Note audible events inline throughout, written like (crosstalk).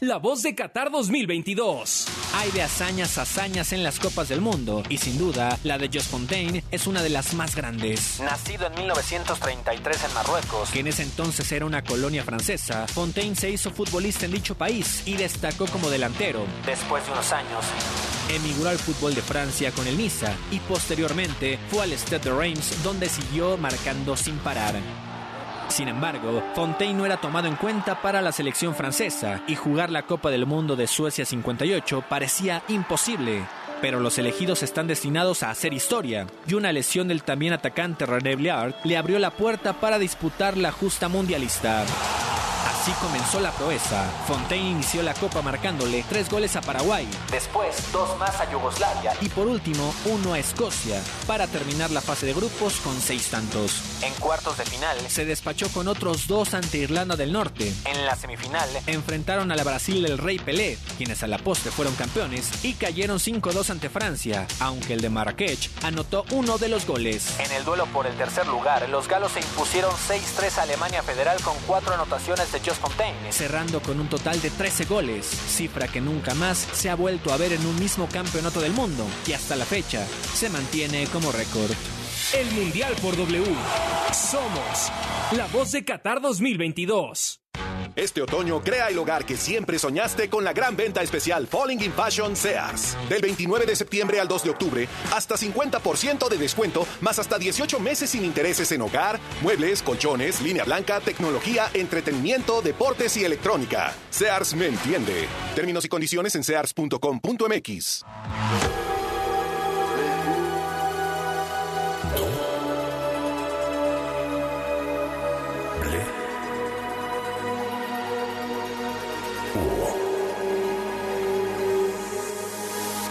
La voz de Qatar 2022. Hay de hazañas hazañas en las Copas del Mundo y sin duda la de Just Fontaine es una de las más grandes. Nacido en 1933 en Marruecos, que en ese entonces era una colonia francesa, Fontaine se hizo futbolista en dicho país y destacó como delantero. Después de unos años, emigró al fútbol de Francia con el Niza y posteriormente fue al Stade de Reims donde siguió marcando sin parar. Sin embargo, Fontaine no era tomado en cuenta para la selección francesa y jugar la Copa del Mundo de Suecia 58 parecía imposible. Pero los elegidos están destinados a hacer historia, y una lesión del también atacante René Bliard le abrió la puerta para disputar la justa mundialista. Así comenzó la proeza. Fontaine inició la copa marcándole tres goles a Paraguay, después dos más a Yugoslavia y por último uno a Escocia, para terminar la fase de grupos con seis tantos. En cuartos de final se despachó con otros dos ante Irlanda del Norte. En la semifinal enfrentaron a la Brasil del Rey Pelé, quienes a la postre fueron campeones, y cayeron 5-2 ante Francia, aunque el de Marrakech anotó uno de los goles. En el duelo por el tercer lugar, los galos se impusieron 6-3 a Alemania Federal con cuatro anotaciones de cerrando con un total de 13 goles, cifra que nunca más se ha vuelto a ver en un mismo campeonato del mundo y hasta la fecha se mantiene como récord. El Mundial por W. Somos la voz de Qatar 2022. Este otoño crea el hogar que siempre soñaste con la gran venta especial Falling in Fashion Sears. Del 29 de septiembre al 2 de octubre, hasta 50% de descuento, más hasta 18 meses sin intereses en hogar, muebles, colchones, línea blanca, tecnología, entretenimiento, deportes y electrónica. Sears me entiende. Términos y condiciones en sears.com.mx.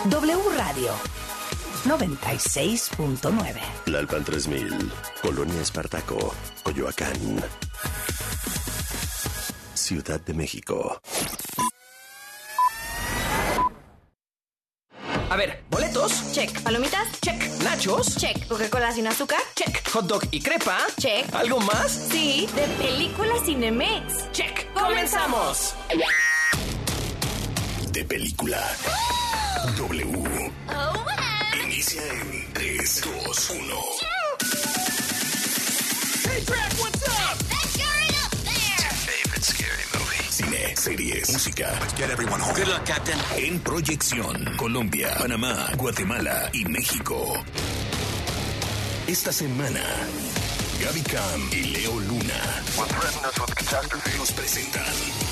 W Radio 96.9. Lalpan 3000, Colonia Espartaco, Coyoacán. Ciudad de México. A ver, boletos. Check. Palomitas. Check. Nachos. Check. Coca-Cola sin azúcar. Check. Hot dog y crepa. Check. ¿Algo más? Sí, de película Cinemex. Check. Comenzamos. De película. W. Inicia en 3, 2, 1. Hey, Drac, what's up? That up there. Favorite scary movie. Cine, series, música. Let's get everyone home. Good luck, Captain. En proyección, Colombia, Panamá, Guatemala y México. Esta semana, Gaby Cam y Leo Luna nos presentan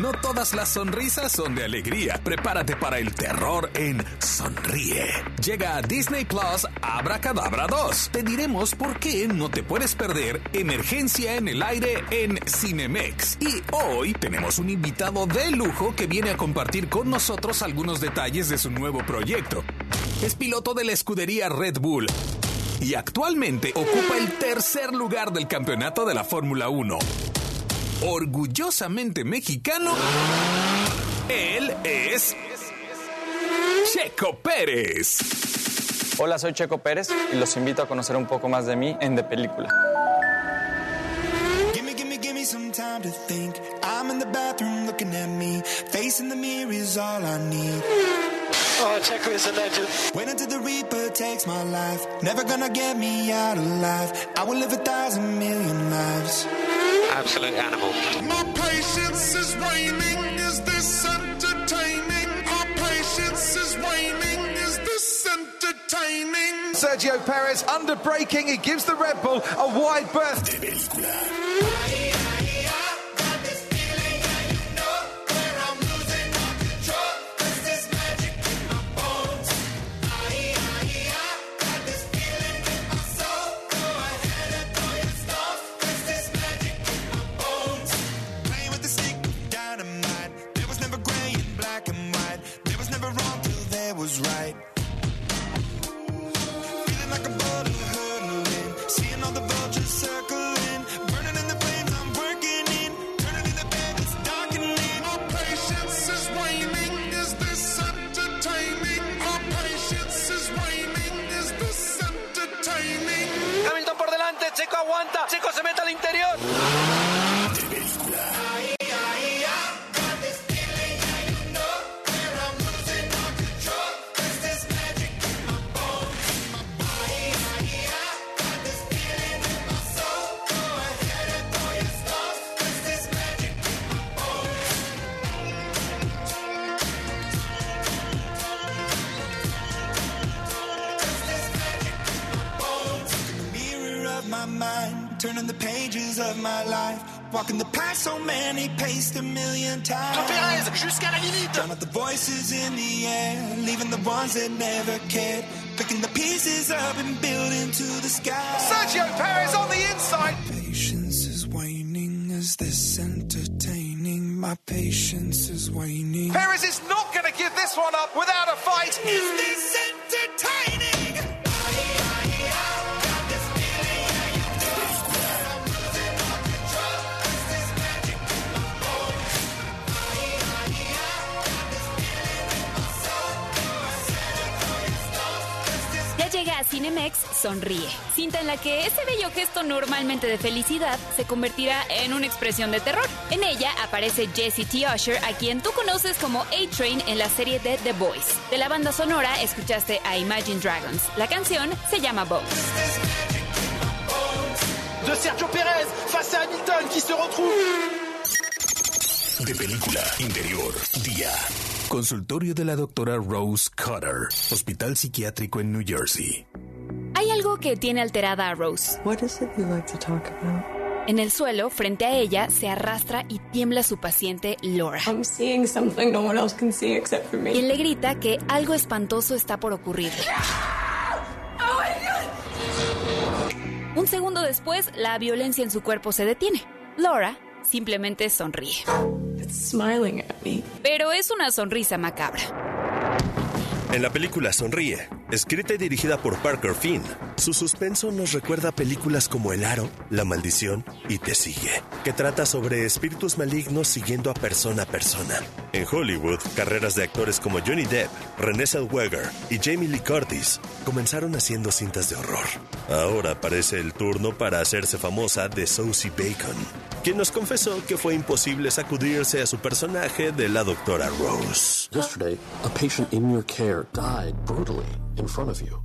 no todas las sonrisas son de alegría. Prepárate para el terror en Sonríe. Llega a Disney Plus Abracadabra 2. Te diremos por qué no te puedes perder Emergencia en el aire en Cinemex. Y hoy tenemos un invitado de lujo que viene a compartir con nosotros algunos detalles de su nuevo proyecto. Es piloto de la escudería Red Bull y actualmente ocupa el tercer lugar del campeonato de la Fórmula 1 orgullosamente mexicano, él es Checo Pérez. Hola, soy Checo Pérez y los invito a conocer un poco más de mí en De Película. Gimme, gimme, gimme some time to think. I'm in the bathroom looking at me. Facing the mirror is all I need. Oh, Checo is a legend. Until the Reaper takes my life. Never gonna get me out alive. I will live a thousand million lives. Absolute animal. My patience is waning. Is this entertaining? My patience is waning. Is this entertaining? Sergio Perez under braking. He gives the Red Bull a wide berth. al interior. So many paced a million times. Perez, jusqu'à la limite. Out the voices in the air, leaving the ones that never cared. Picking the pieces up and building to the sky. Sergio Perez on the inside. Patience is waning. Is this entertaining? My patience is waning. Perez is not going to give this one up without a fight. Is this entertaining? Llega a Cinemex Sonríe, cinta en la que ese bello gesto normalmente de felicidad se convertirá en una expresión de terror. En ella aparece Jesse T. Usher, a quien tú conoces como A-Train en la serie de The Boys. De la banda sonora escuchaste a Imagine Dragons. La canción se llama Bones. De Sergio Pérez face à Hamilton qui se retrouve. De película, interior, día. Consultorio de la doctora Rose Cutter, Hospital Psiquiátrico en New Jersey. Hay algo que tiene alterada a Rose. En el suelo, frente a ella, se arrastra y tiembla su paciente Laura. Quien le grita que algo espantoso está por ocurrir. Un segundo después, la violencia en su cuerpo se detiene. Laura simplemente sonríe. Pero es una sonrisa macabra. En la película Sonríe, escrita y dirigida por Parker Finn, su suspenso nos recuerda a películas como El Aro, La Maldición y Te Sigue, que trata sobre espíritus malignos siguiendo a persona a persona. En Hollywood, carreras de actores como Johnny Depp, Renée Zellweger y Jamie Lee Curtis comenzaron haciendo cintas de horror. Ahora parece el turno para hacerse famosa de Saucy Bacon, quien nos confesó que fue imposible sacudirse a su personaje de la doctora Rose. Yesterday, a patient in your care died brutally in front of you.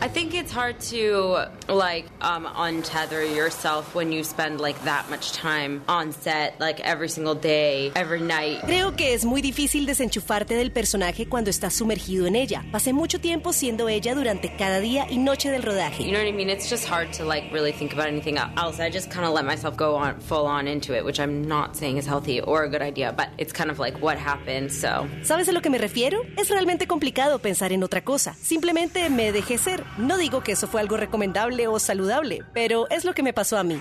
I think it's hard to like um, untether yourself when you spend like that much time on set, like every single day, every night. Creo que es muy difícil desenchufarte del personaje cuando estás sumergido en ella. Pasé mucho tiempo siendo ella durante cada día y noche del rodaje. You know what I mean? It's just hard to like really think about anything else. I just kind of let myself go on full on into it, which I'm not saying is healthy or a good idea, but it's kind of like what happened. So ¿Sabes a lo que me refiero? Es realmente complicado pensar en otra cosa. Simplemente me dejé ser. No digo que eso fue algo recomendable o saludable, pero es lo que me pasó a mí.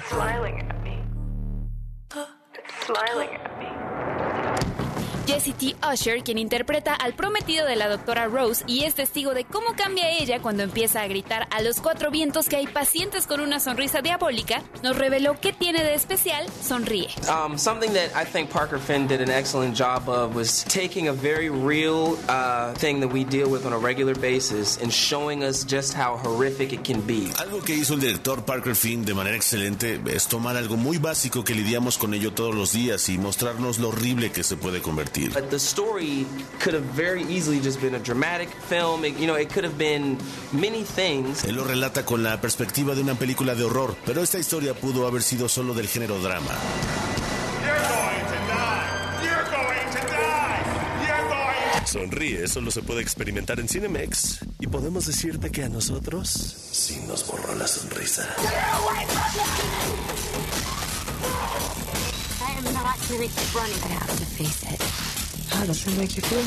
Jessie T. Usher, quien interpreta al prometido de la doctora Rose y es testigo de cómo cambia ella cuando empieza a gritar a los cuatro vientos que hay pacientes con una sonrisa diabólica, nos reveló qué tiene de especial Sonríe. Um, something that I think Parker Finn did an excellent job of was taking a very real uh, thing that we deal with on a regular basis and showing us just how horrific it can be. Algo que hizo el director Parker Finn de manera excelente es tomar algo muy básico que lidiamos con ello todos los días y mostrarnos lo horrible que se puede convertir. But the story could have very easily just been a dramatic film. It, you know, it could have been many things. Él lo relata con la perspectiva de una película de horror, pero esta historia pudo haber sido solo del género drama. Sonríe solo se puede experimentar en Cinemex y podemos decirte que a nosotros sí nos borró la sonrisa. I am not really running. I have to face it. How does it make you feel?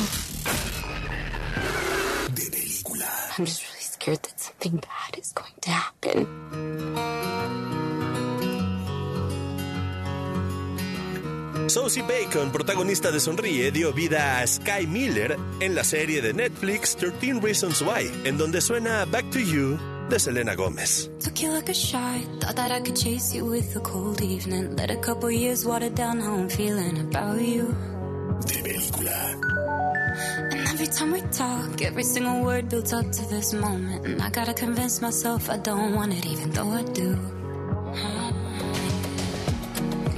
De película. I'm just really scared that something bad is going to happen. Saucy Bacon, protagonista de Sonríe, dio vida a Sky Miller en la serie de Netflix 13 Reasons Why, en donde suena Back to You de Selena Gómez. Took you like a shot. Thought that I could chase you with a cold evening. Let a couple years water down how I'm feeling about you. De película. And every time we talk, every single word builds up to this moment. And I gotta convince myself I don't want it, even though I do.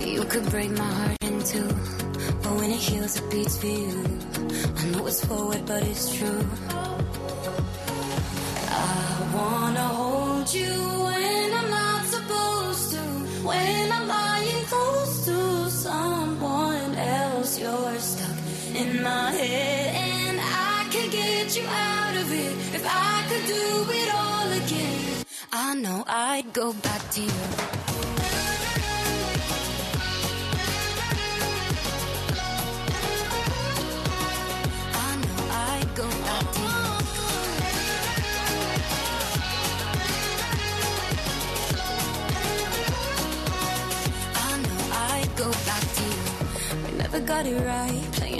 You could break my heart in two. But when it heals, it beats for you. I know it's forward, but it's true. I wanna hold you when I'm not supposed to. When I'm in my head, and I could get you out of it if I could do it all again. I know I'd go back to you. Got it right.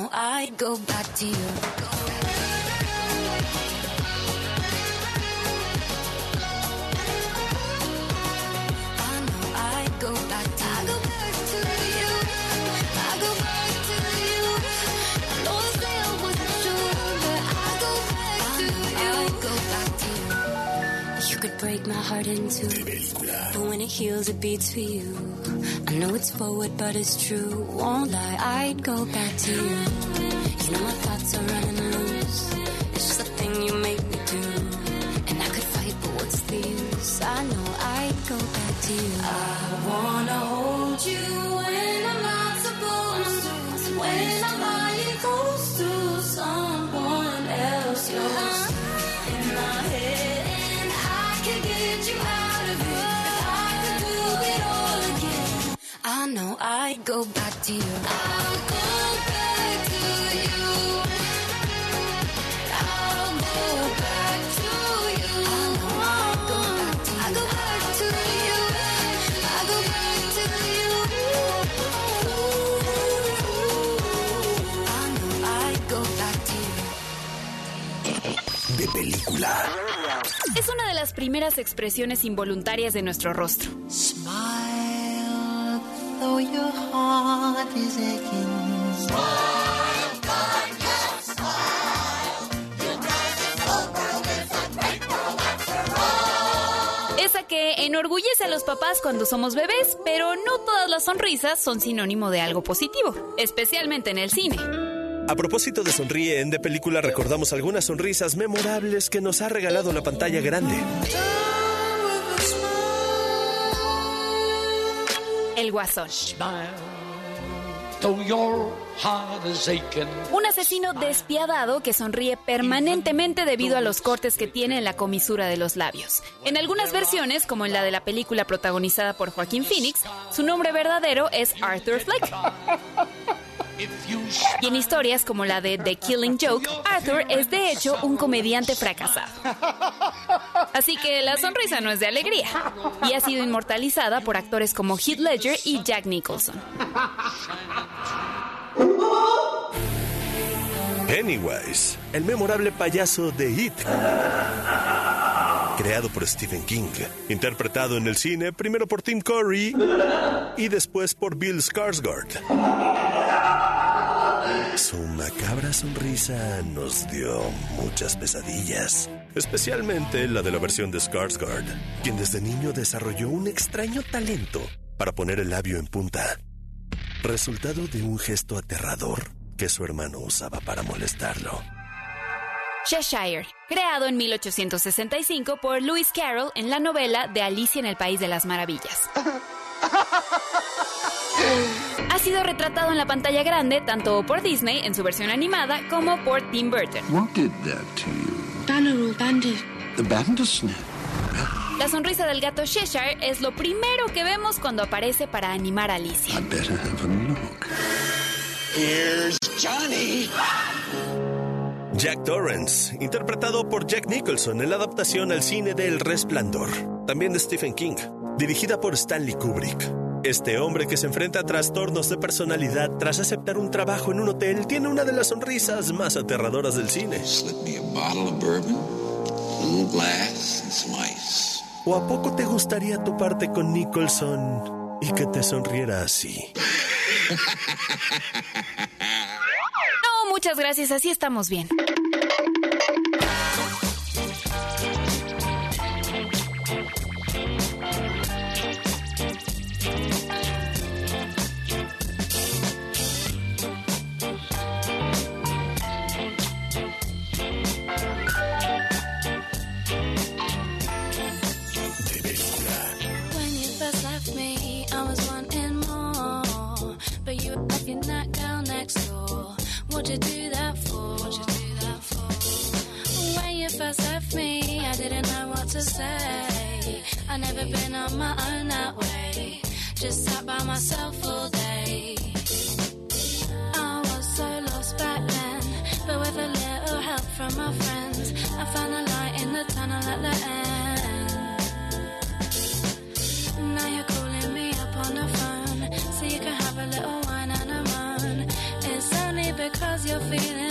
I I'd go back to you. I go back to you. I go back to you. I know wasn't but I go back to you. I go back to you. You could break my heart in two, but when it heals, it beats for you. I know it's forward, but it's true. Won't lie, I'd go back to you. I go back to you. I'll go back to you. I'll go back to you. Go back to you. I go back to you. I go back to you. I know I'd go back to you. De película. Es una de las primeras expresiones involuntarias de nuestro rostro. Smile, though your heart is aching. Esa que enorgullece a los papás cuando somos bebés, pero no todas las sonrisas son sinónimo de algo positivo, especialmente en el cine. A propósito de Sonríe en De Película, recordamos algunas sonrisas memorables que nos ha regalado la pantalla grande. El guasón. Un asesino despiadado que sonríe permanentemente debido a los cortes que tiene en la comisura de los labios. En algunas versiones, como en la de la película protagonizada por Joaquín Phoenix, su nombre verdadero es Arthur Fleck. Y en historias como la de The Killing Joke, Arthur es de hecho un comediante fracasado. Así que la sonrisa no es de alegría y ha sido inmortalizada por actores como Heath Ledger y Jack Nicholson. Pennywise, el memorable payaso de It. Creado por Stephen King, interpretado en el cine primero por Tim Curry y después por Bill Skarsgård. Su macabra sonrisa nos dio muchas pesadillas, especialmente la de la versión de Skarsgård, quien desde niño desarrolló un extraño talento para poner el labio en punta, resultado de un gesto aterrador que su hermano usaba para molestarlo. Cheshire, creado en 1865 por Lewis Carroll en la novela de Alicia en el País de las Maravillas. (laughs) Ha sido retratado en la pantalla grande tanto por Disney en su versión animada como por Tim Burton. What did that to you? Banneroo Bandit. The Bandersnatch. La sonrisa del gato Cheshire es lo primero que vemos cuando aparece para animar a Alicia. I better have a look. Here's Johnny. Jack Torrance, interpretado por Jack Nicholson en la adaptación al cine de El Resplandor, también de Stephen King, dirigida por Stanley Kubrick. Este hombre que se enfrenta a trastornos de personalidad tras aceptar un trabajo en un hotel tiene una de las sonrisas más aterradoras del cine. ¿O a poco te gustaría toparte con Nicholson y que te sonriera así? (laughs) No, muchas gracias, así estamos bien. What you do that for? What you do that for? When you first left me, I didn't know what to say. I never been on my own that way. Just sat by myself all day. I was so lost back then, but with a little help from my friends, I found a light in the tunnel at the end. Now you're calling me up on the phone. because you're feeling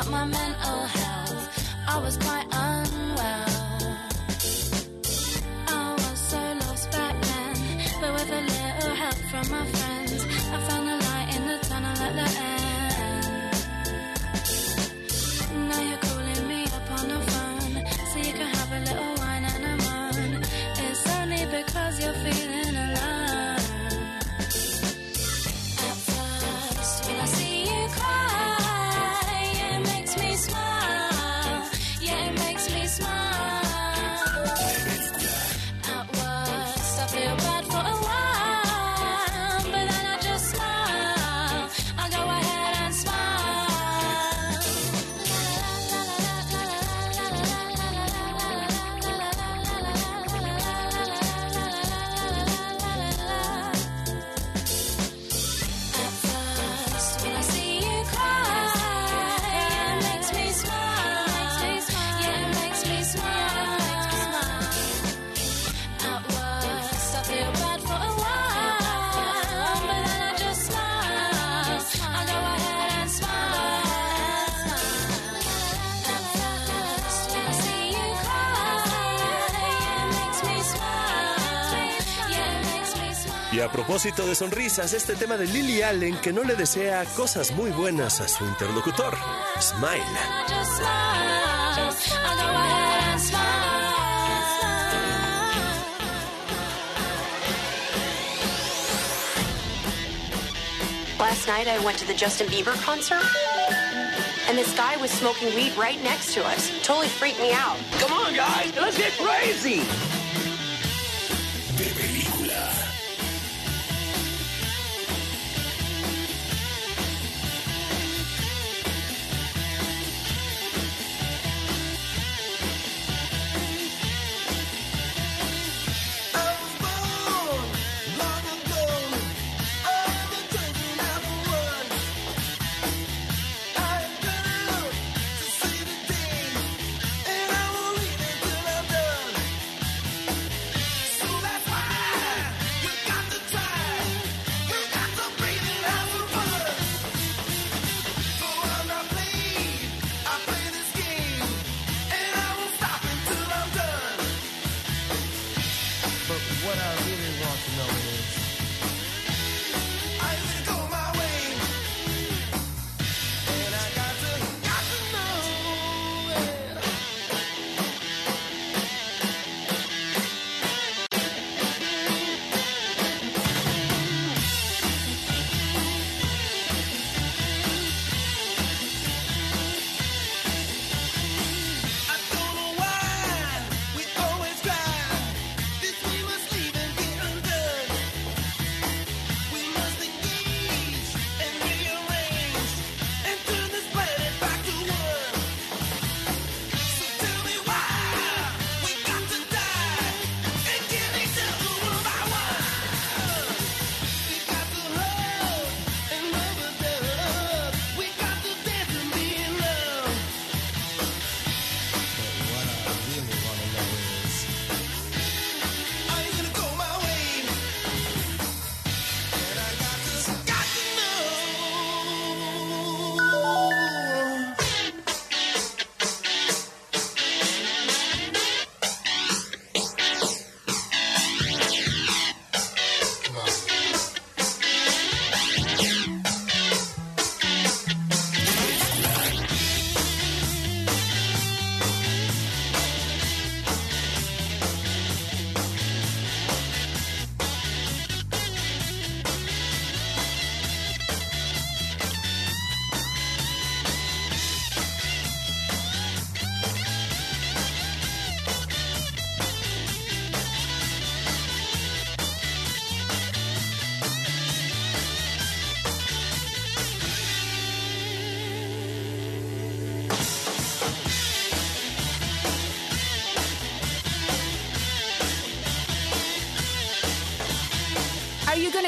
up my mental health. I was quite propósito de sonrisas, este tema de Lily Allen que no le desea cosas muy buenas a su interlocutor, Smile. Last night I went to the Justin Bieber concert. and this guy was smoking weed right next to us. Totally freaked me out. Come on, guys, let's get crazy.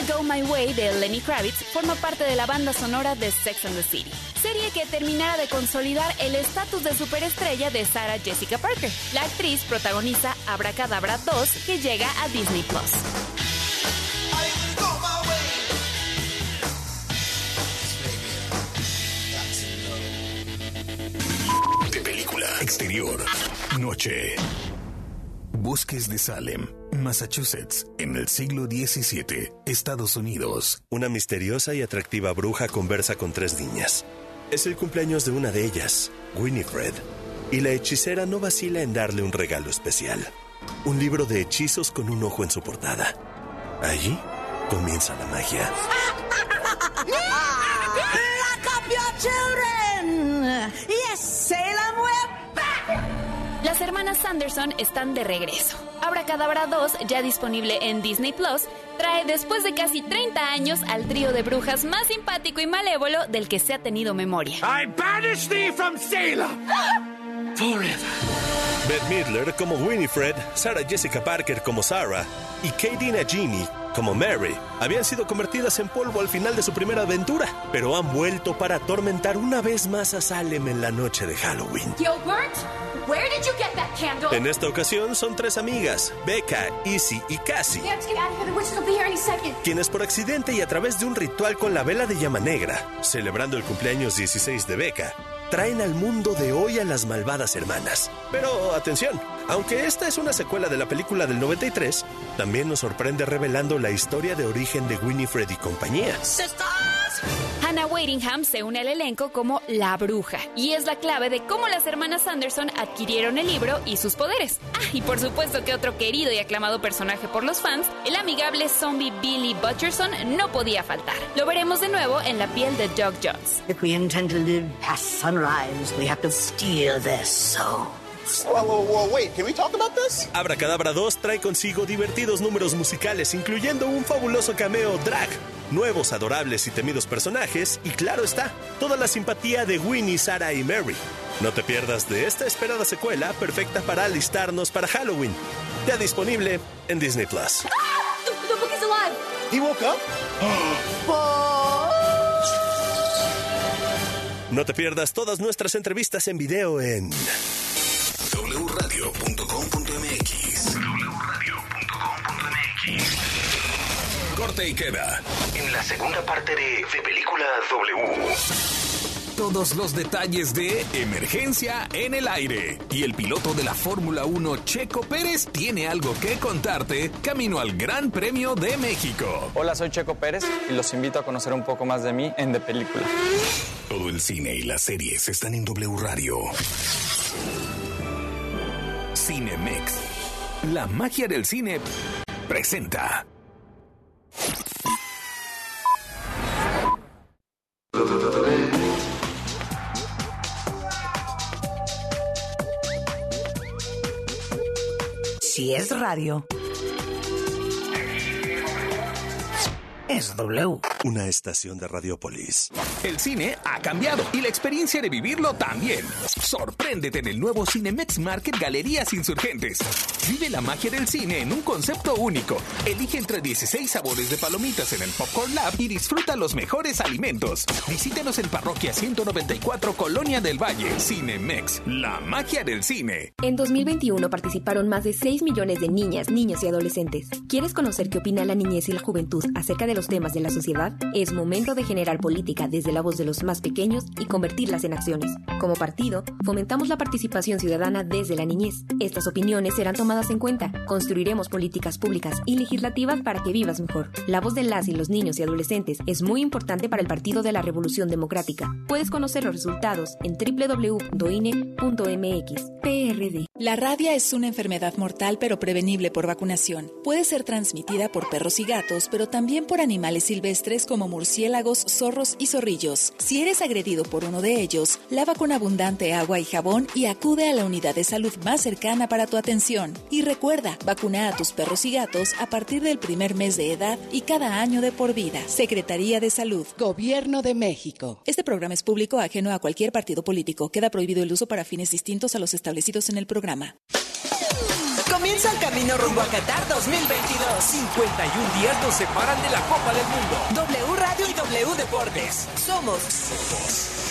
Go My Way de Lenny Kravitz forma parte de la banda sonora de Sex and the City, serie que terminará de consolidar el estatus de superestrella de Sarah Jessica Parker. La actriz protagoniza Abracadabra 2 que llega a Disney Plus. Exterior. Noche. Bosques de Salem, Massachusetts, en el siglo XVII, Estados Unidos. Una misteriosa y atractiva bruja conversa con tres niñas. Es el cumpleaños de una de ellas, Winifred, y la hechicera no vacila en darle un regalo especial. Un libro de hechizos con un ojo en su portada. Allí comienza la magia. Lock up your children. Yes, Salem. Las hermanas Sanderson están de regreso. Abracadabra 2, ya disponible en Disney Plus, trae después de casi 30 años al trío de brujas más simpático y malévolo del que se ha tenido memoria. I banish thee from Salem (gasps) forever. Bette Midler como Winifred, Sarah Jessica Parker como Sarah y Katie Nagini como Mary habían sido convertidas en polvo al final de su primera aventura, pero han vuelto para atormentar una vez más a Salem en la noche de Halloween. Gilbert, where did you get that candle? En esta ocasión son tres amigas, Becca, Izzy y Cassie, quienes por accidente y a través de un ritual con la vela de llama negra, celebrando el cumpleaños 16 de Becca, traen al mundo de hoy a las malvadas hermanas. Pero atención, aunque esta es una secuela de la película del 93, también nos sorprende revelando la historia de origen de Winifred y compañía. Hannah Waddingham se une al elenco como la bruja y es la clave de cómo las hermanas Sanderson adquirieron el libro y sus poderes. Ah, y por supuesto que otro querido y aclamado personaje por los fans, el amigable zombie Billy Butcherson, no podía faltar. Lo veremos de nuevo en la piel de Doug Jones. If we intend to live past sunrise, we have to steal their souls. Whoa, whoa, whoa, wait, can we talk about this? Abracadabra 2 trae consigo divertidos números musicales, incluyendo un fabuloso cameo drag, nuevos, adorables y temidos personajes, y claro está, toda la simpatía de Winnie, Sarah y Mary. No te pierdas de esta esperada secuela perfecta para alistarnos para Halloween. Ya disponible en Disney Plus. Up? (gasps) No te pierdas todas nuestras entrevistas en video en wradio.com.mx Corte y queda. En la segunda parte de De Película W. Todos los detalles de Emergencia en el aire. Y el piloto de la Fórmula 1, Checo Pérez, tiene algo que contarte camino al Gran Premio de México. Hola, soy Checo Pérez y los invito a conocer un poco más de mí en De Película. Todo el cine y las series están en W Radio. Cinemex. La magia del cine presenta. Si es radio, es W. una estación de Radiopolis. El cine ha cambiado y la experiencia de vivirlo también. Sorpréndete en el nuevo Cinemex Market Galerías Insurgentes. Vive la magia del cine en un concepto único. Elige entre 16 sabores de palomitas en el Popcorn Lab y disfruta los mejores alimentos. Visítenos en Parroquia 194 Colonia del Valle. Cinemex, la magia del cine. En 2021 participaron más de 6 millones de niñas, niños y adolescentes. ¿Quieres conocer qué opina la niñez y la juventud acerca de los temas de la sociedad? Es momento de generar política desde la voz de los más pequeños y convertirlas en acciones. Como partido, fomentamos la participación ciudadana desde la niñez. Estas opiniones serán tomadas en cuenta. Construiremos políticas públicas y legislativas para que vivas mejor. La voz de las y los niños y adolescentes es muy importante para el Partido de la Revolución Democrática. Puedes conocer los resultados en www.doine.mx. PRD. La rabia es una enfermedad mortal pero prevenible por vacunación. Puede ser transmitida por perros y gatos, pero también por animales silvestres como murciélagos, zorros y zorrillos. Si eres agredido por uno de ellos, lava con abundante agua y jabón y acude a la unidad de salud más cercana para tu atención. Y recuerda, vacuna a tus perros y gatos a partir del primer mes de edad y cada año de por vida. Secretaría de Salud. Gobierno de México. Este programa es público ajeno a cualquier partido político. Queda prohibido el uso para fines distintos a los establecidos en el programa. Comienza el camino rumbo a Qatar 2022. 51 días nos separan de la Copa del Mundo. W Radio y W Deportes. Somos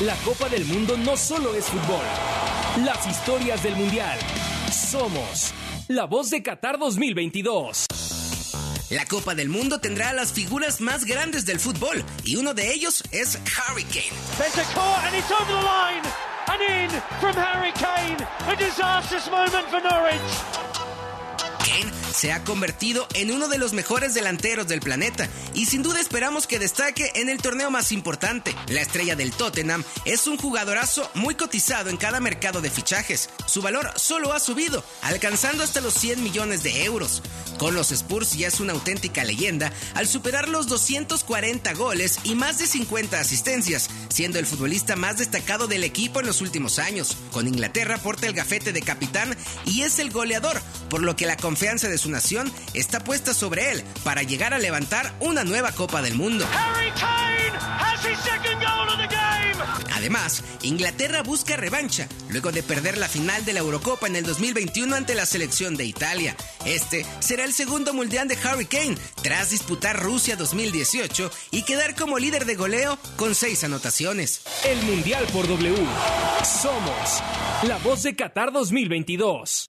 La Copa del Mundo no solo es fútbol. Las historias del Mundial. Somos la voz de Qatar 2022. La Copa del Mundo tendrá a las figuras más grandes del fútbol y uno de ellos es Harry Kane. Bentancur and it's over the line and in from Harry Kane. A disastrous moment for Norwich. Se ha convertido en uno de los mejores delanteros del planeta y sin duda esperamos que destaque en el torneo más importante. La estrella del Tottenham es un jugadorazo muy cotizado en cada mercado de fichajes. Su valor solo ha subido, alcanzando hasta los 100 millones de euros. Con los Spurs ya es una auténtica leyenda al superar los 240 goles y más de 50 asistencias, siendo el futbolista más destacado del equipo en los últimos años. Con Inglaterra porta el gafete de capitán y es el goleador, por lo que la confianza de su nación está puesta sobre él para llegar a levantar una nueva Copa del Mundo. Harry Kane has his second goal of the game. Además, Inglaterra busca revancha luego de perder la final de la Eurocopa en el 2021 ante la selección de Italia. Este será el segundo mundial de Harry Kane tras disputar Rusia 2018 y quedar como líder de goleo con seis anotaciones. El Mundial por W. Somos la voz de Qatar 2022.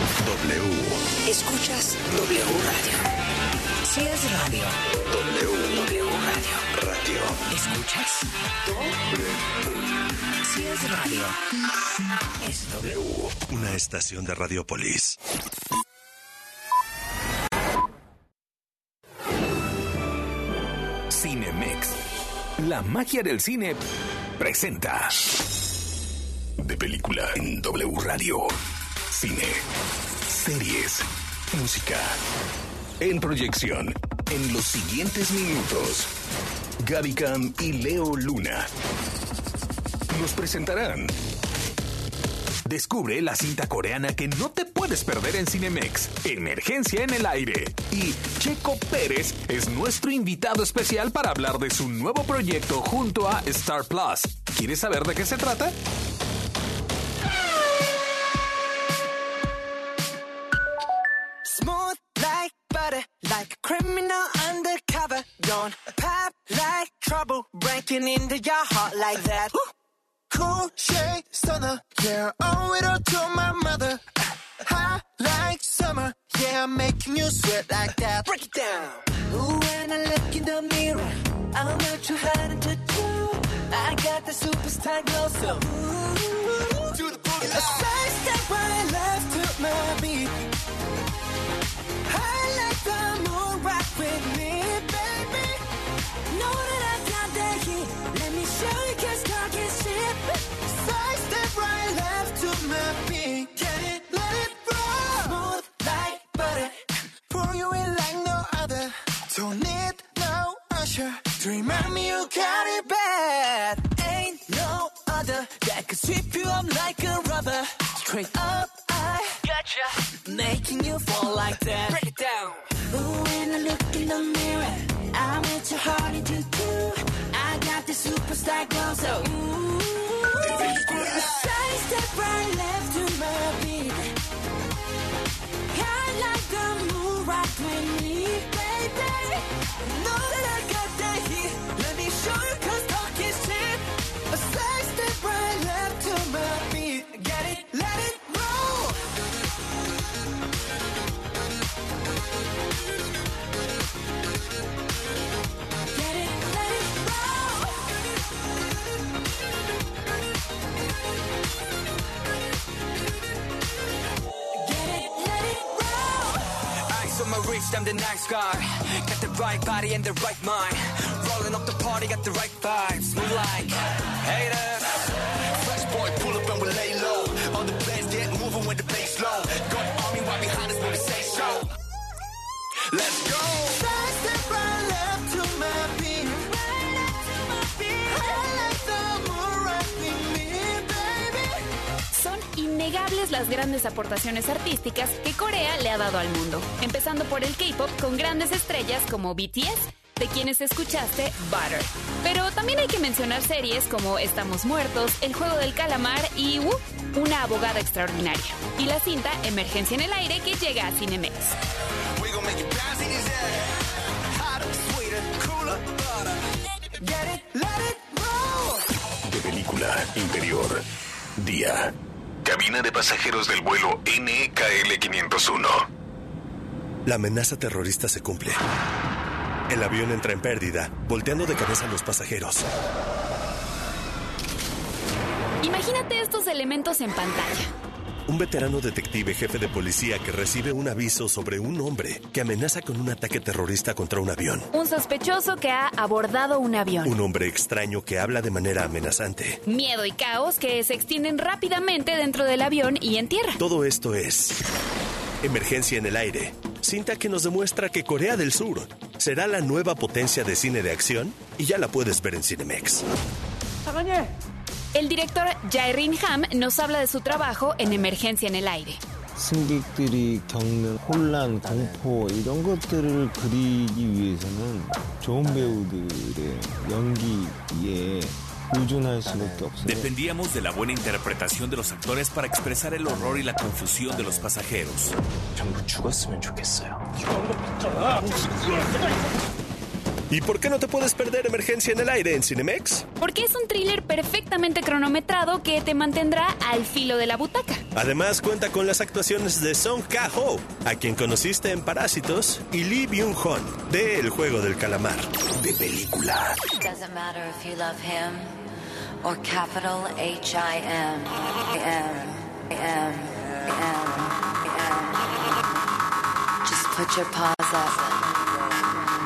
W. Escuchas W Radio. Si es radio. W. W Radio. Radio. ¿Escuchas? W. Si es radio. Es W. Una estación de Radiopolis. Cinemex. La magia del cine presenta. De película en W Radio. Cine. Series. Música. En proyección. En los siguientes minutos. Gaby Cam y Leo Luna. Nos presentarán. Descubre la cinta coreana que no te puedes perder en Cinemex. Emergencia en el aire. Y Checo Pérez es nuestro invitado especial para hablar de su nuevo proyecto junto a Star Plus. ¿Quieres saber de qué se trata? Breaking into your heart like that. Cool shade stunner, yeah, owe it all to my mother. Hot like summer, yeah, I'm making you sweat like that. Break it down. Ooh, when I look in the mirror, I'm not too hard to do. I got the superstar glow, so ooh, Do the boogie side step right left to my beat. I like the moon rock with me, baby. Know that I remind me you got it bad. Ain't no other that could sweep you up like a rubber. Straight up, I got ya. Making you fall like that. Break it down. Ooh, when I look in the mirror, I'm at your heart into two. I got the superstar glow, so ooh. I'm the nice guy. Got the right body and the right mind. Rolling up the party, got the right vibes. Move like haters. Fresh boy, pull up and we lay low. All the players get moving with the bass low. Got army right behind us when we say so. Let's go. Side step right left to my beat. Innegables las grandes aportaciones artísticas que Corea le ha dado al mundo, empezando por el K-pop con grandes estrellas como BTS, de quienes escuchaste Butter. Pero también hay que mencionar series como Estamos Muertos, El Juego del Calamar y Wu, una abogada extraordinaria, y la cinta Emergencia en el Aire que llega a Cinemex. De película interior. Día. Cabina de pasajeros del vuelo NKL 501. La amenaza terrorista se cumple. El avión entra en pérdida, volteando de cabeza a los pasajeros. Imagínate estos elementos en pantalla. Un veterano detective jefe de policía que recibe un aviso sobre un hombre que amenaza con un ataque terrorista contra un avión. Un sospechoso que ha abordado un avión. Un hombre extraño que habla de manera amenazante. Miedo y caos que se extienden rápidamente dentro del avión y en tierra. Todo esto es Emergencia en el aire. Cinta que nos demuestra que Corea del Sur será la nueva potencia de cine de acción y ya la puedes ver en Cinemex. El director Jae-rin Ham nos habla de su trabajo en Emergencia en el Aire. 승객들이 겪는 혼란, 공포 이런 것들을 그리기 위해서는 좋은 배우들의 연기에 의존할 수밖에 없어요. Dependíamos de la buena interpretación de los actores para expresar el horror y la confusión de los pasajeros. ¿Y por qué no te puedes perder Emergencia en el aire en Cinemex? Porque es un thriller perfectamente cronometrado que te mantendrá al filo de la butaca. Además cuenta con las actuaciones de Song Ka-ho, a quien conociste en Parásitos, y Lee Byung-hun, de El Juego del Calamar. De película. Doesn't matter if you love him or capital M M M M M. Just put your paws up.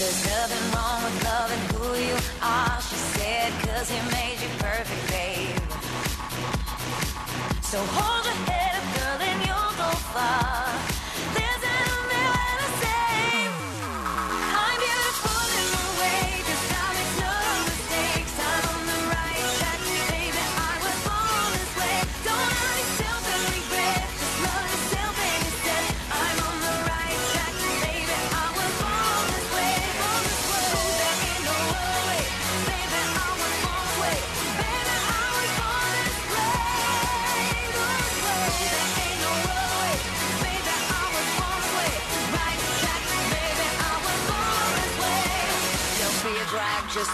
There's nothing wrong with loving who you are, she said, cause he made you perfect, babe. So hold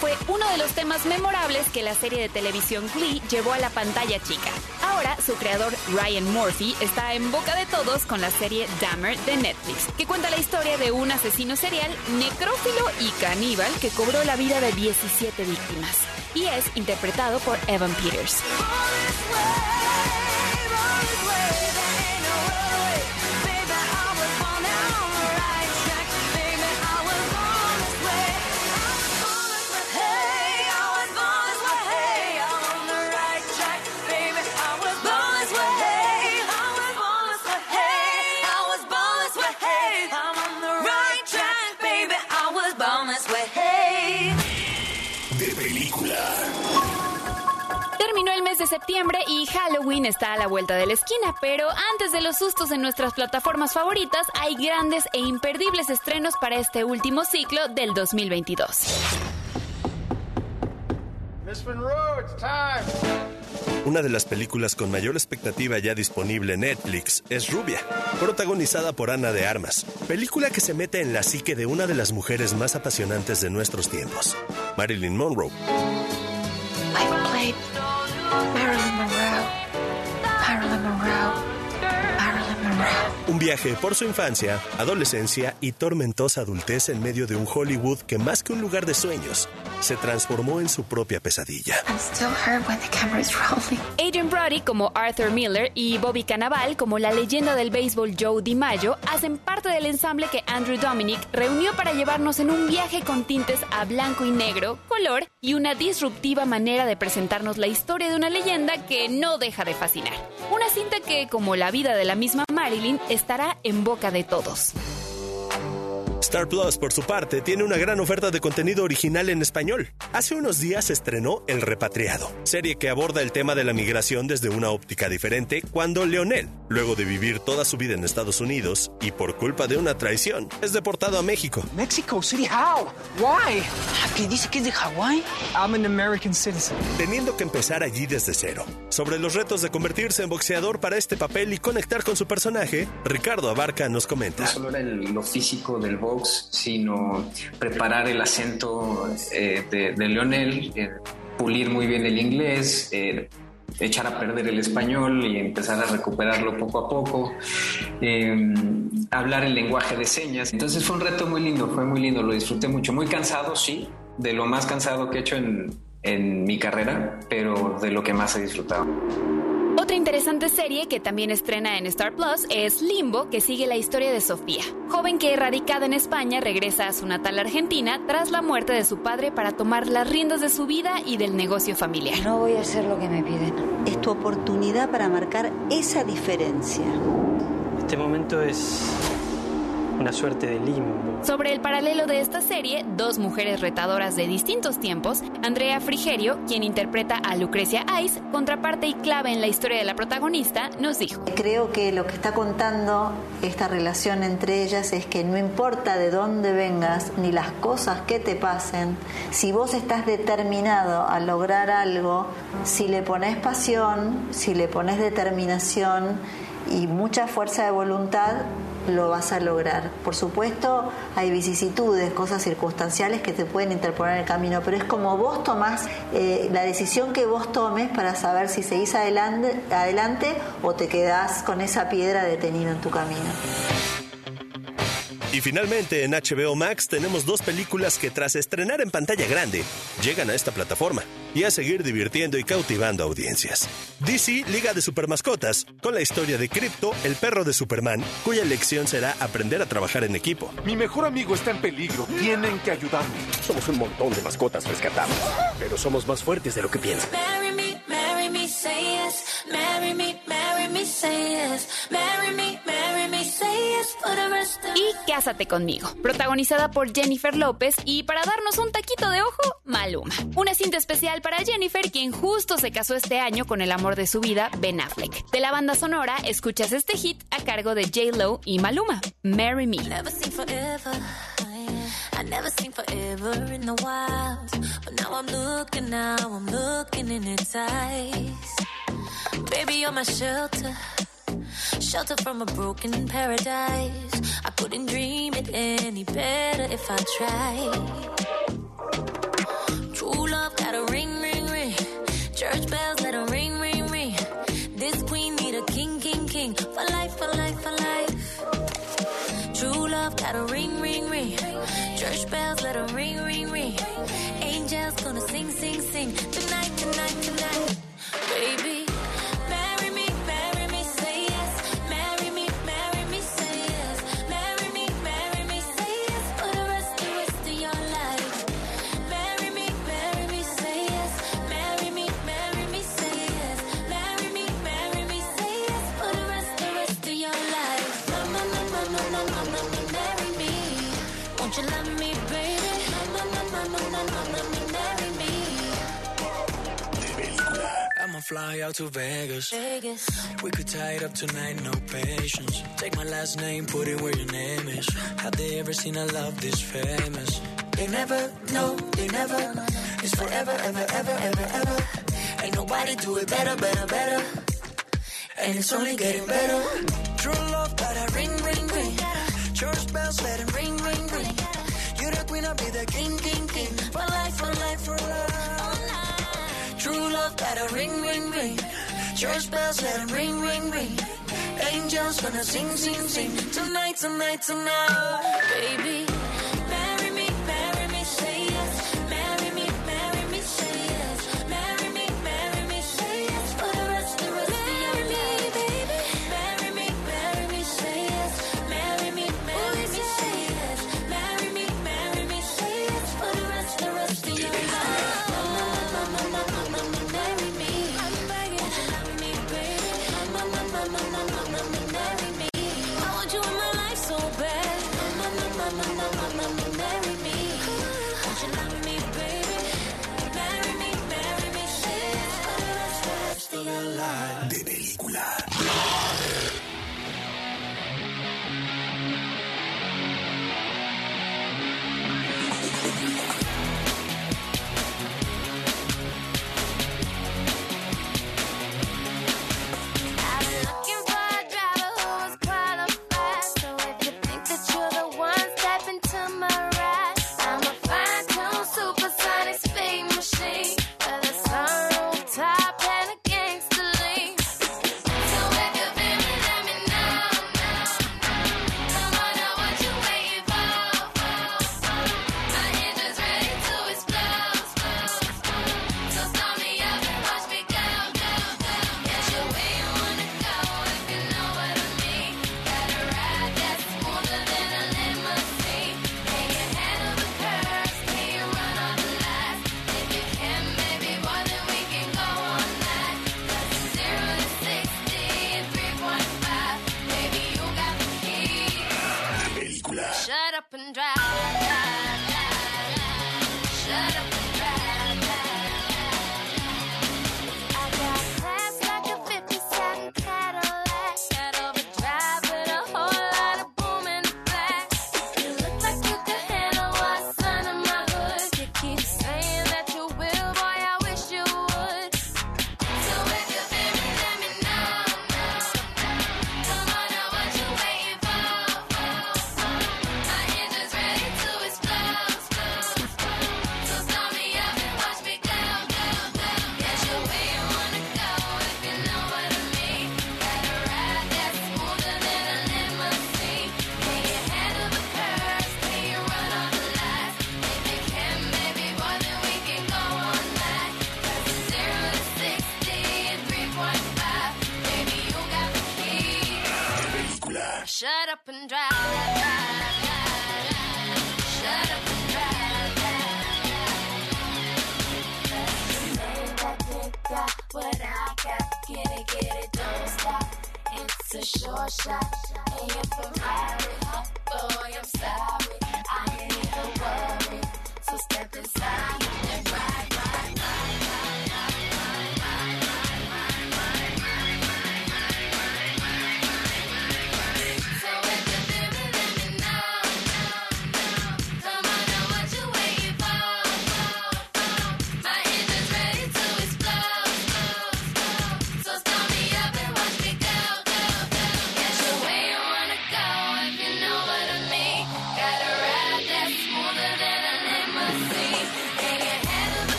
Fue uno de los temas memorables que la serie de televisión Glee llevó a la pantalla chica. Ahora, su creador Ryan Murphy está en boca de todos con la serie Dahmer de Netflix, que cuenta la historia de un asesino serial, necrófilo y caníbal que cobró la vida de 17 víctimas. Y es interpretado por Evan Peters. De septiembre y Halloween está a la vuelta de la esquina, pero antes de los sustos en nuestras plataformas favoritas, hay grandes e imperdibles estrenos para este último ciclo del 2022. Miss Monroe, it's time. Una de las películas con mayor expectativa ya disponible en Netflix es Rubia, protagonizada por Ana de Armas, película que se mete en la psique de una de las mujeres más apasionantes de nuestros tiempos, Marilyn Monroe. I played Marilyn Monroe. Marilyn Monroe. Un viaje por su infancia, adolescencia y tormentosa adultez en medio de un Hollywood que más que un lugar de sueños, se transformó en su propia pesadilla. I'm still hurt when the camera's rolling. Adrian Brody como Arthur Miller y Bobby Cannavale como la leyenda del béisbol Joe DiMaggio hacen parte del ensamble que Andrew Dominic reunió para llevarnos en un viaje con tintes a blanco y negro, color y una disruptiva manera de presentarnos la historia de una leyenda que no deja de fascinar. Una cinta que, como la vida de la misma Marilyn, estará en boca de todos. Star Plus, por su parte, tiene una gran oferta de contenido original en español. Hace unos días se estrenó El Repatriado, serie que aborda el tema de la migración desde una óptica diferente cuando Leonel, luego de vivir toda su vida en Estados Unidos y por culpa de una traición, es deportado a México. Mexico City, how? Why? ¿Qué dice que es de Hawái? I'm an American citizen. Teniendo que empezar allí desde cero. Sobre los retos de convertirse en boxeador para este papel y conectar con su personaje, Ricardo Abarca nos comenta. No solo era el- lo físico del box, sino preparar el acento eh, de, de Leonel, eh, pulir muy bien el inglés, eh, echar a perder el español y empezar a recuperarlo poco a poco, eh, hablar el lenguaje de señas. Entonces fue un reto muy lindo, fue muy lindo, lo disfruté mucho. Muy cansado, sí, de lo más cansado que he hecho en, en mi carrera, pero de lo que más he disfrutado. Otra interesante serie que también estrena en Star Plus es Limbo, que sigue la historia de Sofía, joven que radicada en España regresa a su natal Argentina tras la muerte de su padre para tomar las riendas de su vida y del negocio familiar. No voy a hacer lo que me piden. Es tu oportunidad para marcar esa diferencia. Este momento es una suerte de limbo. Sobre el paralelo de esta serie, dos mujeres retadoras de distintos tiempos, Andrea Frigerio, quien interpreta a Lucrecia Ice, contraparte y clave en la historia de la protagonista, nos dijo. Creo que lo que está contando esta relación entre ellas es que no importa de dónde vengas ni las cosas que te pasen, si vos estás determinado a lograr algo, si le pones pasión, si le pones determinación y mucha fuerza de voluntad, lo vas a lograr. Por supuesto, hay vicisitudes, cosas circunstanciales que te pueden interponer en el camino, pero es como vos tomás eh, la decisión que vos tomes para saber si seguís adelante, adelante o te quedás con esa piedra detenida en tu camino. Y finalmente en HBO Max tenemos dos películas que tras estrenar en pantalla grande llegan a esta plataforma y a seguir divirtiendo y cautivando audiencias. DC Liga de Supermascotas con la historia de Crypto, el perro de Superman, cuya lección será aprender a trabajar en equipo. Mi mejor amigo está en peligro. Tienen que ayudarme. Somos un montón de mascotas rescatables, pero somos más fuertes de lo que piensan me, say yes. Marry me, marry me, say yes. Marry me, marry me, say yes. For. Y Cásate conmigo, protagonizada por Jennifer López y para darnos un taquito de ojo, Maluma. Una cinta especial para Jennifer, quien justo se casó este año con el amor de su vida, Ben Affleck. De la banda sonora, escuchas este hit a cargo de J-Lo y Maluma, Marry Me. I never seen forever in the wild, but now I'm looking, now I'm looking in its eyes. Baby, you're my shelter, shelter from a broken paradise. I couldn't dream it any better if I tried. fly out to Vegas. Vegas. We could tie it up tonight, no patience. Take my last name, put it where your name is. Have they ever seen a love this famous? They never, no, they never. It's forever, ever, ever, ever, ever. Ain't nobody do it better, better, better. And it's only getting better. True love, gotta ring, ring, ring. Church bells, let it ring had ring, ring, ring. Church bells let it ring, ring, ring. Angels gonna sing, sing, sing. Tonight, tonight, tonight, baby.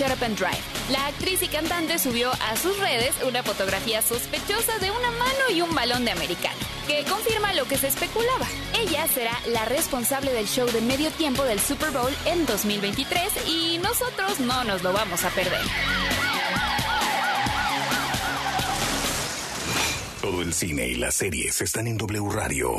Shut Drive. La actriz y cantante subió a sus redes una fotografía sospechosa de una mano y un balón de americano, que confirma lo que se especulaba. Ella será la responsable del show de medio tiempo del Super Bowl en 2023 y nosotros no nos lo vamos a perder. Todo el cine y las series están en W Radio.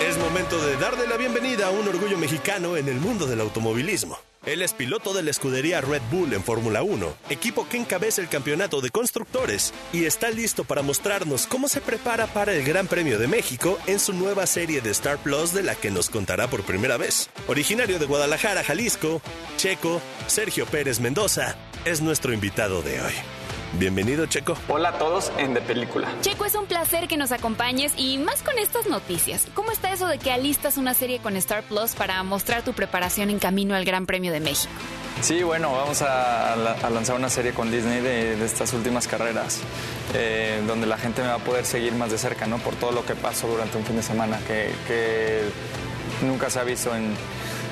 Es momento de darle la bienvenida a un orgullo mexicano en el mundo del automovilismo. Él es piloto de la escudería Red Bull en Fórmula 1, equipo que encabeza el campeonato de constructores, y está listo para mostrarnos cómo se prepara para el Gran Premio de México en su nueva serie de Star Plus de la que nos contará por primera vez. Originario de Guadalajara, Jalisco, Checo, Sergio Pérez Mendoza, es nuestro invitado de hoy. Bienvenido, Checo. Hola a todos en De Película. Checo, es un placer que nos acompañes y más con estas noticias. ¿Cómo está eso de que alistas una serie con Star Plus para mostrar tu preparación en camino al Gran Premio de México? Sí, bueno, vamos a, la- a lanzar una serie con Disney de, de estas últimas carreras, eh, donde la gente me va a poder seguir más de cerca, ¿no? Por todo lo que pasó durante un fin de semana, que, que nunca se ha visto en,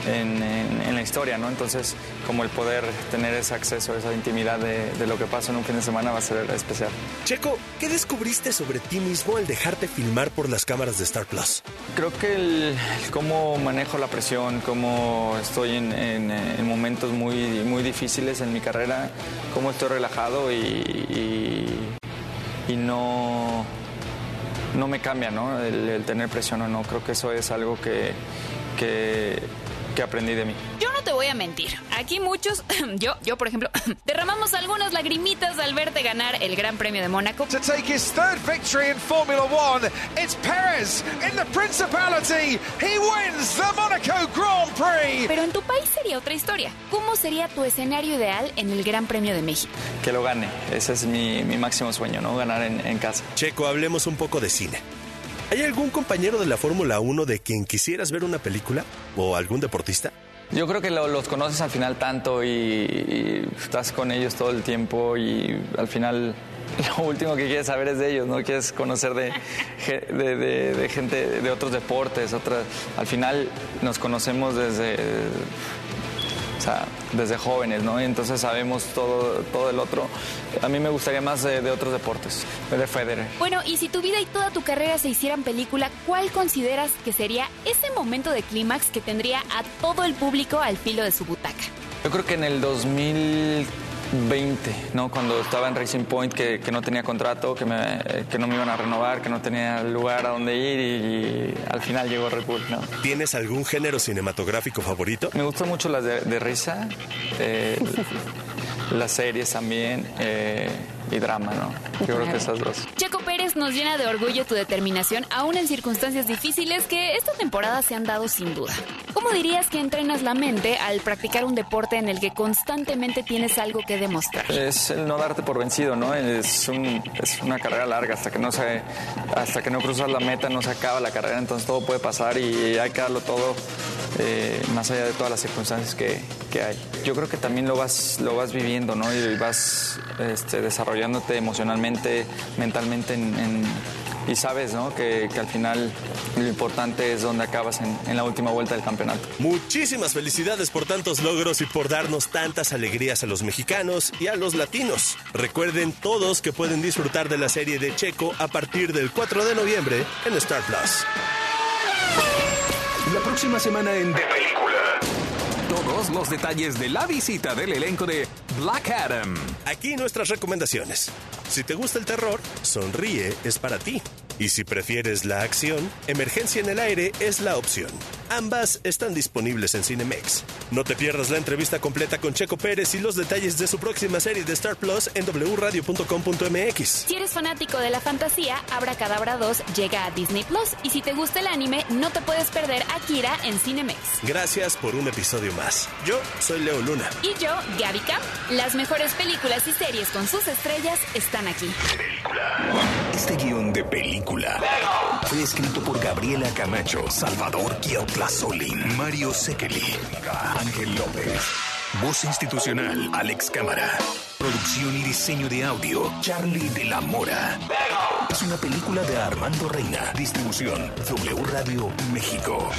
en- en- en la historia, ¿no? Entonces, como el poder tener ese acceso, esa intimidad de, de lo que pasa en un fin de semana va a ser especial. Checo, ¿qué descubriste sobre ti mismo al dejarte filmar por las cámaras de Star Plus? Creo que el, el cómo manejo la presión, cómo estoy en, en- en momentos muy, muy difíciles en mi carrera, cómo estoy relajado y, y- y no, no me cambia ¿no? El, el tener presión o no. Creo que eso es algo que, que, que aprendí de mí. Yo no te voy a mentir. Aquí muchos, (clears throat) yo, yo por ejemplo, (clears throat) derramamos algunas lagrimitas al verte ganar el Gran Premio de Mónaco. To take his third victory in Formula One, it's Perez in the Principality. He wins the Monaco Grand Prix. Pero en tu país sería otra historia. ¿Cómo sería tu escenario ideal en el Gran Premio de México? Que lo gane. Ese es mi, mi máximo sueño, ¿no? Ganar en, en casa. Checo, hablemos un poco de cine. ¿Hay algún compañero de la Fórmula 1 de quien quisieras ver una película? ¿O algún deportista? Yo creo que lo- los conoces al final tanto y, estás con ellos todo el tiempo y al final (laughs) lo último que quieres saber es de ellos, ¿no? Quieres conocer de, de, gente de otros deportes, otras. Al final nos conocemos desde, sea, desde jóvenes, ¿no? Y entonces sabemos todo, todo el otro. A mí me gustaría más de, de otros deportes, de Federer. Bueno, y si tu vida y toda tu carrera se hicieran película, ¿cuál consideras que sería ese momento de clímax que tendría a todo el público al filo de su butaca? Yo creo que en el 2020, ¿no? Cuando estaba en Racing Point, que, que no tenía contrato, que, me- que no me iban a renovar, que no tenía lugar a donde ir y, y al final llegó Red Bull, ¿no? ¿Tienes algún género cinematográfico favorito? Me gustan mucho las de, de risa, eh, (laughs) las series también eh, y drama, ¿no? Yo creo que esas dos. Checo Pérez nos llena de orgullo tu determinación, aún en circunstancias difíciles que esta temporada se han dado sin duda. ¿Cómo dirías que entrenas la mente al practicar un deporte en el que constantemente tienes algo que demostrar? Es el no darte por vencido, ¿no? Es, un- es una carrera larga, hasta que no se, hasta que no cruzas la meta no se acaba la carrera, entonces todo puede pasar y hay que darlo todo eh, más allá de todas las circunstancias que, que hay. Yo creo que también lo vas, lo vas viviendo, ¿no? Y vas este, desarrollándote emocionalmente, mentalmente en- en- y sabes, ¿no? Que, que al final lo importante es donde acabas en, en la última vuelta del campeonato. Muchísimas felicidades por tantos logros y por darnos tantas alegrías a los mexicanos y a los latinos. Recuerden todos que pueden disfrutar de la serie de Checo a partir del 4 de noviembre en Star Plus. La próxima semana en De Película. Los detalles de la visita del elenco de Black Adam. Aquí nuestras recomendaciones. Si te gusta el terror, Sonríe es para ti. Y si prefieres la acción, Emergencia en el aire es la opción. Ambas están disponibles en Cinemex. No te pierdas la entrevista completa con Checo Pérez y los detalles de su próxima serie de Star Plus en wradio.com.mx. Si eres fanático de la fantasía, Abracadabra 2 llega a Disney Plus y si te gusta el anime, no te puedes perder Akira en Cinemex. Gracias por un episodio más. Yo soy Leo Luna. Y yo, Gaby Cam. Las mejores películas y series con sus estrellas están aquí. Este guion de película fue escrito por Gabriela Camacho, Salvador Solín, Mario Sekeli, Ángel López. Voz institucional, Alex Cámara. Producción y diseño de audio, Charlie de la Mora. Es una película de Armando Reina. Distribución, W Radio México.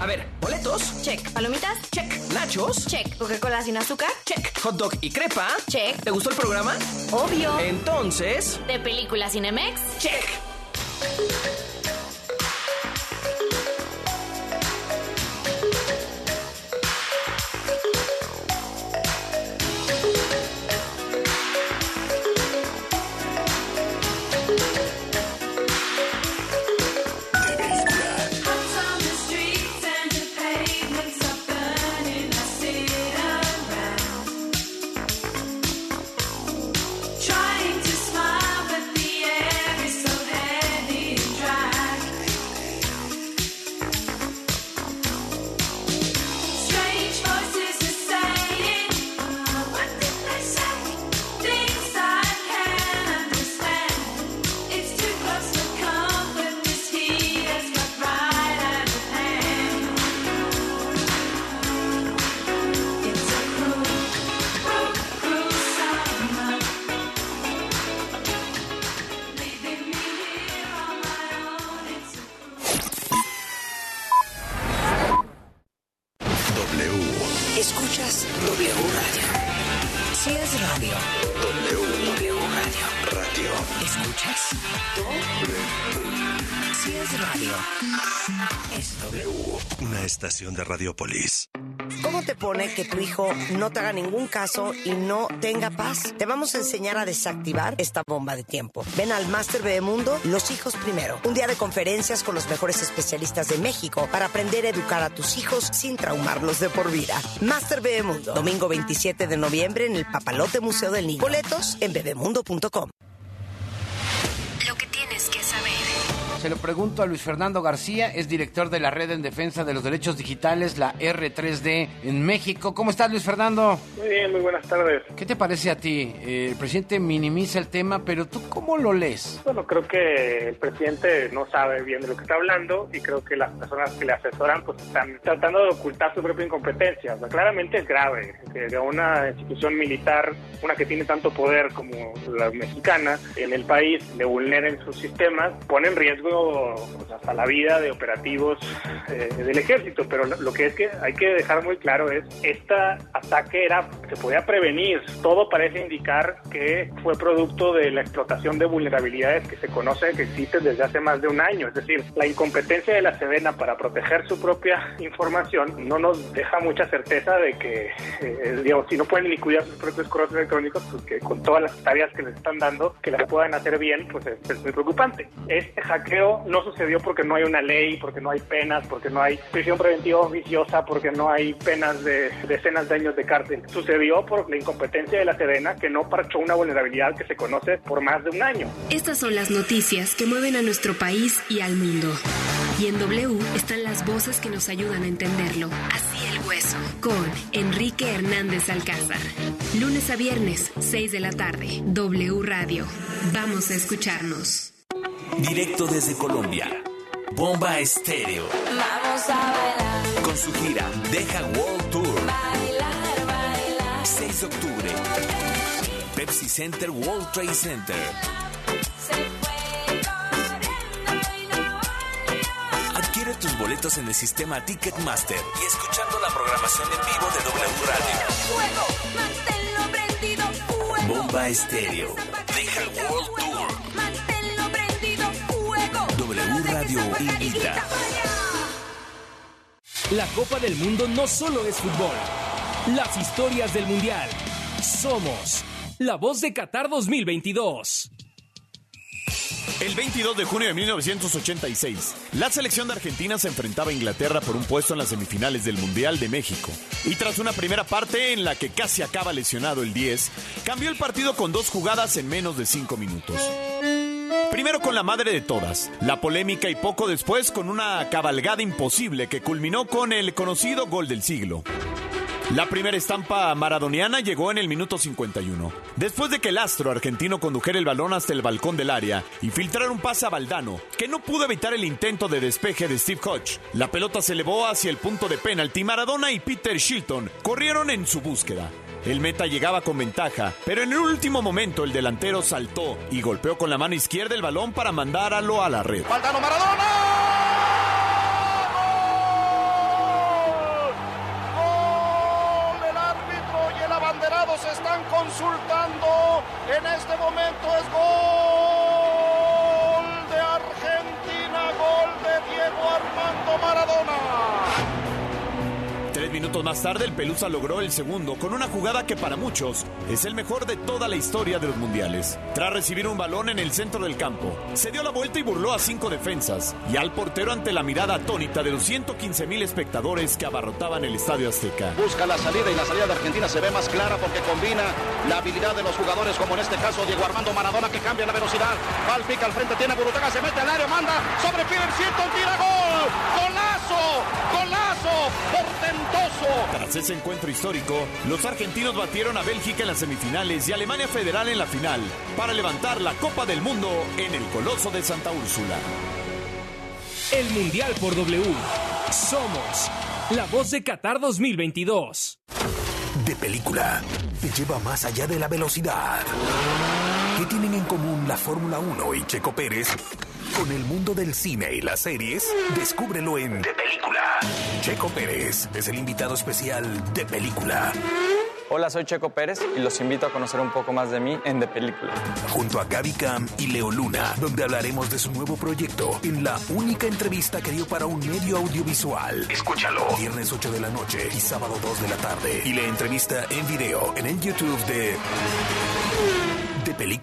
A ver, boletos. Check. ¿Palomitas? Check. Nachos. Check. ¿Coca-Cola sin azúcar? Check. Hot dog y crepa. Check. ¿Te gustó el programa? Obvio. Entonces. ¿De película Cinemex? Check. De Radiopolis. ¿Cómo te pone que tu hijo no te haga ningún caso y no tenga paz? Te vamos a enseñar a desactivar esta bomba de tiempo. Ven al Master Bebemundo, Los Hijos Primero. Un día de conferencias con los mejores especialistas de México para aprender a educar a tus hijos sin traumarlos de por vida. Master Bebemundo, domingo 27 de noviembre en el Papalote Museo del Niño. Boletos en bebemundo.com. Se lo pregunto a Luis Fernando García, es director de la Red en Defensa de los Derechos Digitales, la R3D en México. ¿Cómo estás, Luis Fernando? Muy bien, muy buenas tardes. ¿Qué te parece a ti? Eh, el presidente minimiza el tema, pero ¿tú cómo lo lees? Bueno, creo que el presidente no sabe bien de lo que está hablando y creo que las personas que le asesoran pues están tratando de ocultar su propia incompetencia. O sea, claramente es grave que de una institución militar, una que tiene tanto poder como la mexicana, en el país le vulneren sus sistemas, pone en riesgo pues, hasta la vida de operativos eh, del ejército. Pero lo, que es que hay que dejar muy claro es, este ataque era, se podía prevenir. Todo parece indicar que fue producto de la explotación de vulnerabilidades que se conoce que existen desde hace más de un año. Es decir, la incompetencia de la Sedena para proteger su propia información no nos deja mucha certeza de que, eh, digamos, si no pueden ni cuidar sus propios correos electrónicos, pues que con todas las tareas que les están dando, que las puedan hacer bien, pues es, es muy preocupante. Este hackeo no sucedió porque no hay una ley, porque no hay penas, porque no hay prisión preventiva oficiosa, porque no hay penas de decenas de años de cárcel. Sucedió por la incompetencia de la Sedena que no parchó una vulnerabilidad que se conoce por más de un año. Estas son las noticias que mueven a nuestro país y al mundo. Y en W están las voces que nos ayudan a entenderlo. Así el hueso. Con Enrique Hernández Alcázar. Lunes a viernes, 6 de la tarde. W Radio. Vamos a escucharnos. Directo desde Colombia. Bomba Estéreo. Vamos a bailar, Con su gira Deja World Tour. bailar, bailar. 6 de octubre. Pepsi Center World Trade Center. Adquiere tus boletos en el sistema Ticketmaster y escuchando la programación en vivo de W Radio. Fuego, manténlo prendido, fuego. Bomba Estéreo. Deja World Tour. Invita. La Copa del Mundo no solo es fútbol. Las historias del Mundial. Somos la voz de Qatar 2022. El 22 de junio de 1986, la selección de Argentina se enfrentaba a Inglaterra por un puesto en las semifinales del Mundial de México. Y tras una primera parte en la que casi acaba lesionado el 10, cambió el partido con dos jugadas en menos de cinco minutos. Primero con la madre de todas, la polémica y poco después con una cabalgada imposible que culminó con el conocido gol del siglo. La primera estampa maradoniana llegó en el minuto 51. Después de que el astro argentino condujera el balón hasta el balcón del área y filtrara un pase a Valdano, que no pudo evitar el intento de despeje de Steve Hodge. La pelota se elevó hacia el punto de penalti. Maradona y Peter Shilton corrieron en su búsqueda. El meta llegaba con ventaja, pero en el último momento el delantero saltó y golpeó con la mano izquierda el balón para mandáralo a la red. Maradona. Más tarde, el Pelusa logró el segundo con una jugada que para muchos es el mejor de toda la historia de los mundiales. Tras recibir un balón en el centro del campo, se dio la vuelta y burló a cinco defensas y al portero ante la mirada atónita de los 115 mil espectadores que abarrotaban el Estadio Azteca. Busca la salida y la salida de Argentina se ve más clara porque combina la habilidad de los jugadores, como en este caso Diego Armando Maradona que cambia la velocidad. Va al frente, tiene Burutaga, se mete al área, manda sobre Peter Shilton, tira gol. ¡Golazo! ¡Golazo! ¡Portentoso! Tras ese encuentro histórico, los argentinos batieron a Bélgica en las semifinales y Alemania Federal en la final para levantar la Copa del Mundo en el Coloso de Santa Úrsula. El Mundial por W. Somos la voz de Qatar 2022. De película. Te lleva más allá de la velocidad. ¿Qué tienen en común la Fórmula 1 y Checo Pérez? Con el mundo del cine y las series, descúbrelo en De Película. Checo Pérez es el invitado especial de Película. Hola, soy Checo Pérez y los invito a conocer un poco más de mí en De Película. Junto a Gaby Cam y Leo Luna, donde hablaremos de su nuevo proyecto en la única entrevista que dio para un medio audiovisual. Escúchalo. Viernes 8 de la noche y sábado 2 de la tarde. Y la entrevista en video en el YouTube de De Película.